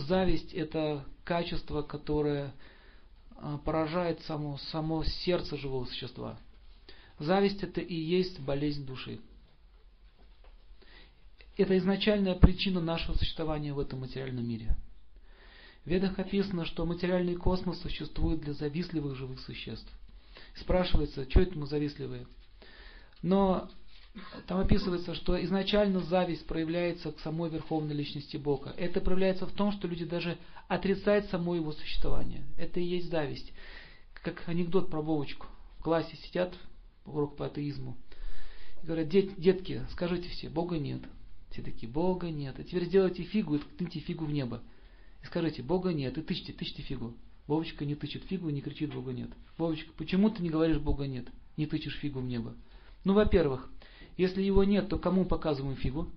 зависть это качество, которое а, поражает само, само сердце живого существа. Зависть это и есть болезнь души. Это изначальная причина нашего существования в этом материальном мире. В ведах описано, что материальный космос существует для завистливых живых существ. Спрашивается, что это мы завистливые? Но там описывается, что изначально зависть проявляется к самой Верховной Личности Бога. Это проявляется в том, что люди даже отрицают само его существование. Это и есть зависть. Как анекдот про Вовочку. В классе сидят, урок по атеизму. И говорят, Дет, детки, скажите все, Бога нет. Все такие, Бога нет. А теперь сделайте фигу и ткните фигу в небо. И скажите, Бога нет. И тычьте, тычьте фигу. Вовочка не тычет фигу и не кричит Бога нет. Вовочка, почему ты не говоришь Бога нет? Не тычешь фигу в небо. Ну, во-первых, если его нет, то кому показываем фигу?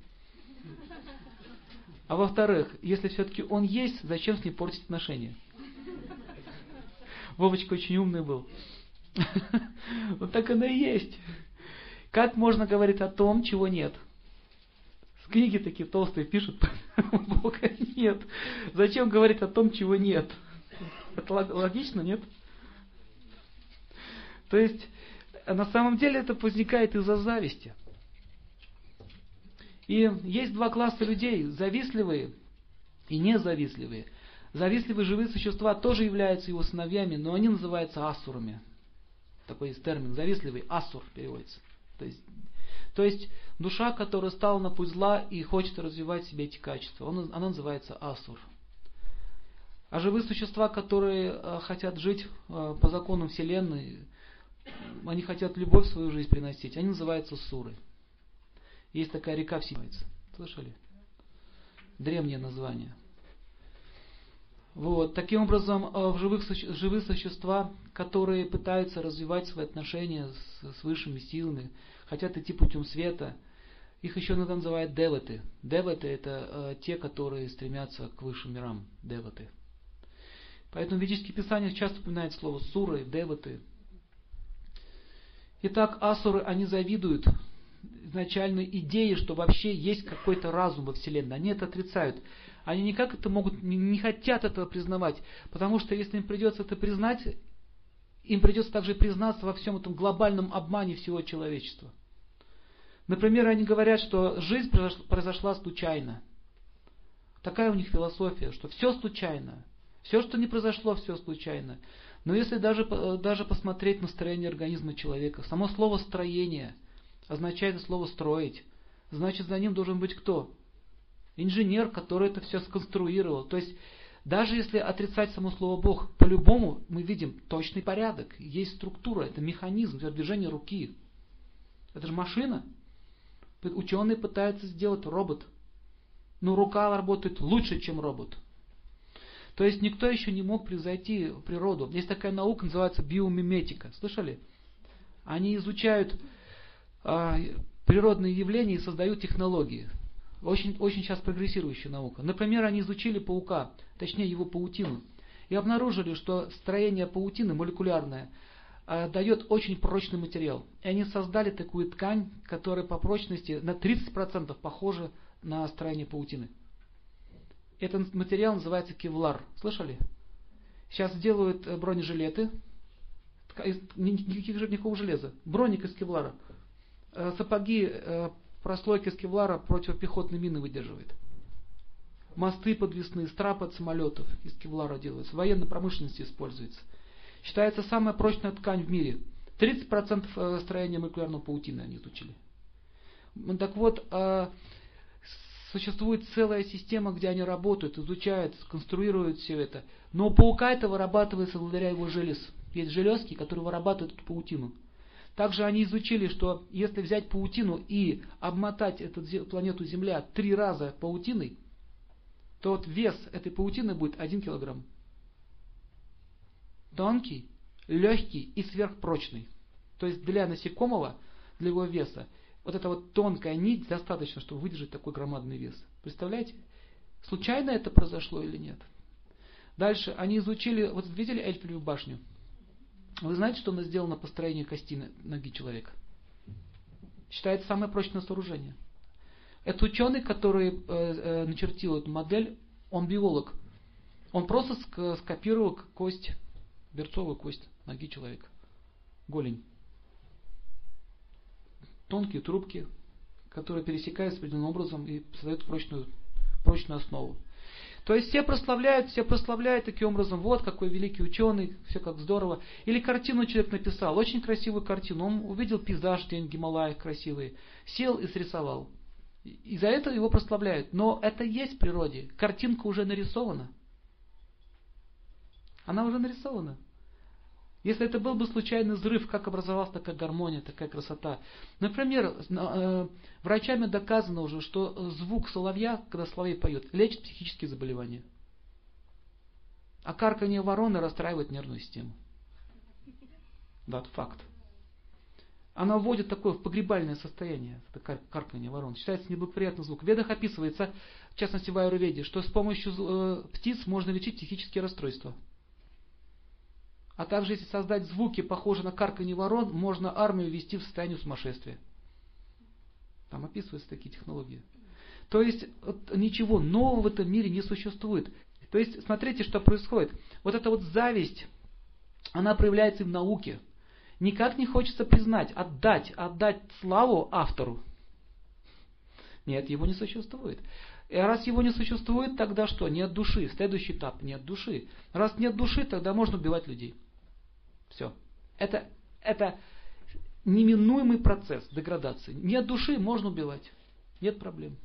А во-вторых, если все-таки он есть, зачем с ним портить отношения? Вовочка очень умный был. Вот так оно и есть. Как можно говорить о том, чего нет? С книги такие толстые пишут, Бога нет. Зачем говорить о том, чего нет? Это логично, нет? То есть, на самом деле это возникает из-за зависти. И есть два класса людей, завистливые и независтливые. Завистливые живые существа тоже являются его сыновьями, но они называются асурами. Такой есть термин, завистливый, асур переводится. То есть, то есть душа, которая стала на путь зла и хочет развивать в себе эти качества, он, она называется асур. А живые существа, которые э, хотят жить э, по законам Вселенной, они хотят любовь в свою жизнь приносить, они называются суры. Есть такая река в Симовице. Слышали? Древнее название. Вот. Таким образом, э, в живых, живые существа, которые пытаются развивать свои отношения с, с высшими силами, хотят идти путем света, их еще иногда называют деваты. Деваты это э, те, которые стремятся к высшим мирам. Деваты. Поэтому в ведических писаниях часто упоминают слово суры, деваты. Итак, асуры, они завидуют изначальной идеи, что вообще есть какой-то разум во Вселенной. Они это отрицают. Они никак это могут, не хотят этого признавать, потому что если им придется это признать, им придется также признаться во всем этом глобальном обмане всего человечества. Например, они говорят, что жизнь произошла случайно. Такая у них философия, что все случайно. Все, что не произошло, все случайно. Но если даже, даже посмотреть на строение организма человека, само слово строение – означает слово строить. Значит, за ним должен быть кто? Инженер, который это все сконструировал. То есть, даже если отрицать само слово Бог, по-любому мы видим точный порядок. Есть структура, это механизм, это движение руки. Это же машина. Ученые пытаются сделать робот. Но рука работает лучше, чем робот. То есть никто еще не мог превзойти природу. Есть такая наука, называется биомиметика. Слышали? Они изучают природные явления и создают технологии. Очень, очень сейчас прогрессирующая наука. Например, они изучили паука, точнее его паутину, и обнаружили, что строение паутины молекулярное а, дает очень прочный материал. И они создали такую ткань, которая по прочности на 30% похожа на строение паутины. Этот материал называется кевлар. Слышали? Сейчас делают э, бронежилеты, никаких, никакого железа, броник из кевлара – сапоги э, прослойки с кевлара противопехотной мины выдерживает. Мосты подвесные, страпы от самолетов из кевлара делаются. В военной промышленности используется. Считается самая прочная ткань в мире. 30% э, строения молекулярной паутины они изучили. Так вот, существует целая система, где они работают, изучают, конструируют все это. Но у паука это вырабатывается благодаря его желез. Есть железки, которые вырабатывают эту паутину. Также они изучили, что если взять паутину и обмотать эту планету Земля три раза паутиной, то вот вес этой паутины будет 1 килограмм. Тонкий, легкий и сверхпрочный. То есть для насекомого, для его веса, вот эта вот тонкая нить достаточно, чтобы выдержать такой громадный вес. Представляете? Случайно это произошло или нет? Дальше они изучили, вот видели Эльфелеву башню? Вы знаете, что она сделана по строению кости ноги человека? Считается самое прочное сооружение. Это ученый, который э, э, начертил эту модель, он биолог. Он просто скопировал кость, берцовую кость ноги человека. Голень. Тонкие трубки, которые пересекаются определенным образом и создают прочную, прочную основу. То есть все прославляют, все прославляют таким образом, вот какой великий ученый, все как здорово. Или картину человек написал, очень красивую картину, он увидел пейзаж день Гималаев красивый, сел и срисовал. И за это его прославляют. Но это есть в природе. Картинка уже нарисована. Она уже нарисована. Если это был бы случайный взрыв, как образовалась такая гармония, такая красота. Например, э, врачами доказано уже, что звук соловья, когда соловей поет, лечит психические заболевания. А карканье вороны расстраивает нервную систему. Да, это факт. Она вводит такое в погребальное состояние, это карканье ворон. Считается неблагоприятный звук. В ведах описывается, в частности в Аюрведе, что с помощью э, птиц можно лечить психические расстройства. А также, если создать звуки, похожие на карканье ворон, можно армию ввести в состояние сумасшествия. Там описываются такие технологии. То есть вот, ничего нового в этом мире не существует. То есть смотрите, что происходит. Вот эта вот зависть, она проявляется и в науке. Никак не хочется признать, отдать, отдать славу автору. Нет, его не существует. И раз его не существует, тогда что? Нет души. Следующий этап – нет души. Раз нет души, тогда можно убивать людей. Все. Это, это неминуемый процесс деградации. Нет души, можно убивать. Нет проблем.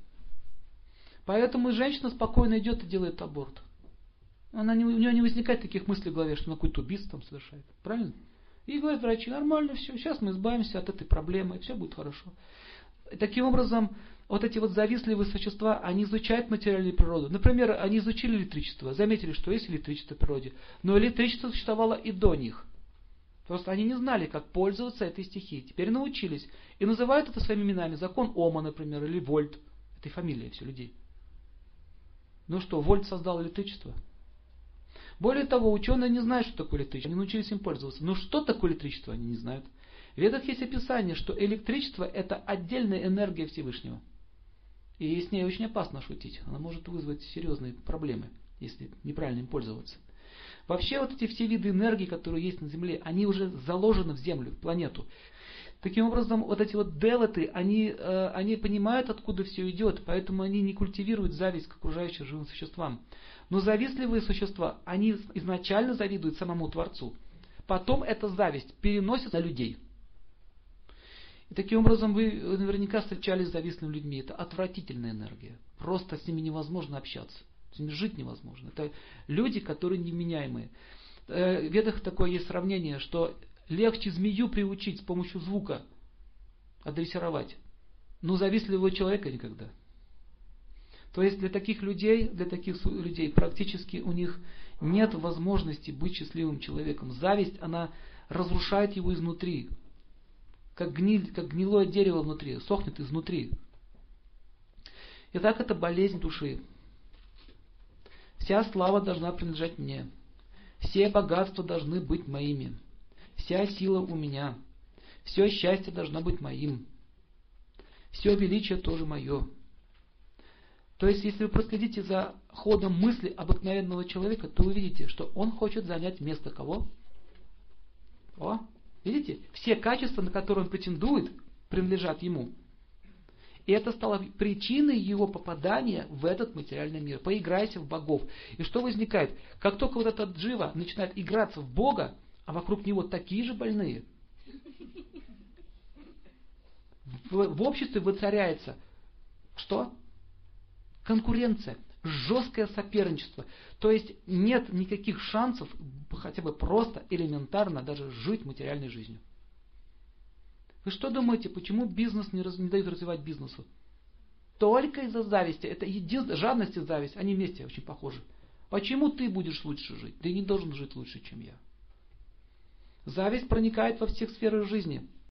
Поэтому женщина спокойно идет и делает аборт. Она не, у нее не возникает таких мыслей в голове, что она какое-то убийство там совершает. Правильно? И говорят врачи, нормально все, сейчас мы избавимся от этой проблемы, и все будет хорошо. И таким образом, вот эти вот завистливые существа, они изучают материальную природу. Например, они изучили электричество, заметили, что есть электричество в природе, но электричество существовало и до них. Просто они не знали, как пользоваться этой стихией. Теперь научились. И называют это своими именами. Закон Ома, например, или Вольт. Это и фамилия все людей. Ну что, Вольт создал электричество? Более того, ученые не знают, что такое электричество. Они научились им пользоваться. Но что такое электричество, они не знают. В ведах есть описание, что электричество это отдельная энергия Всевышнего. И с ней очень опасно шутить. Она может вызвать серьезные проблемы, если неправильно им пользоваться. Вообще вот эти все виды энергии, которые есть на Земле, они уже заложены в Землю, в планету. Таким образом, вот эти вот деваты, они, э, они понимают, откуда все идет, поэтому они не культивируют зависть к окружающим живым существам. Но завистливые существа, они изначально завидуют самому Творцу. Потом эта зависть переносится на людей. И таким образом вы наверняка встречались с завистными людьми. Это отвратительная энергия. Просто с ними невозможно общаться. Жить невозможно. Это люди, которые неменяемые. Э, в ведах такое есть сравнение, что легче змею приучить с помощью звука, адресировать, но завистливого человека никогда. То есть для таких людей, для таких людей практически у них нет возможности быть счастливым человеком. Зависть, она разрушает его изнутри. Как, гниль, как гнилое дерево внутри, сохнет изнутри. Итак, это болезнь души. Вся слава должна принадлежать мне. Все богатства должны быть моими. Вся сила у меня. Все счастье должно быть моим. Все величие тоже мое. То есть, если вы проследите за ходом мысли обыкновенного человека, то вы видите, что он хочет занять место кого? О, видите? Все качества, на которые он претендует, принадлежат ему. И это стало причиной его попадания в этот материальный мир. Поиграйся в богов. И что возникает? Как только вот этот джива начинает играться в Бога, а вокруг него такие же больные, в, в обществе воцаряется что? Конкуренция, жесткое соперничество. То есть нет никаких шансов хотя бы просто элементарно даже жить материальной жизнью. Вы что думаете, почему бизнес не, раз, не дают развивать бизнесу? Только из-за зависти. Это единственное, жадность и зависть, они вместе очень похожи. Почему ты будешь лучше жить? Ты не должен жить лучше, чем я. Зависть проникает во всех сферах жизни.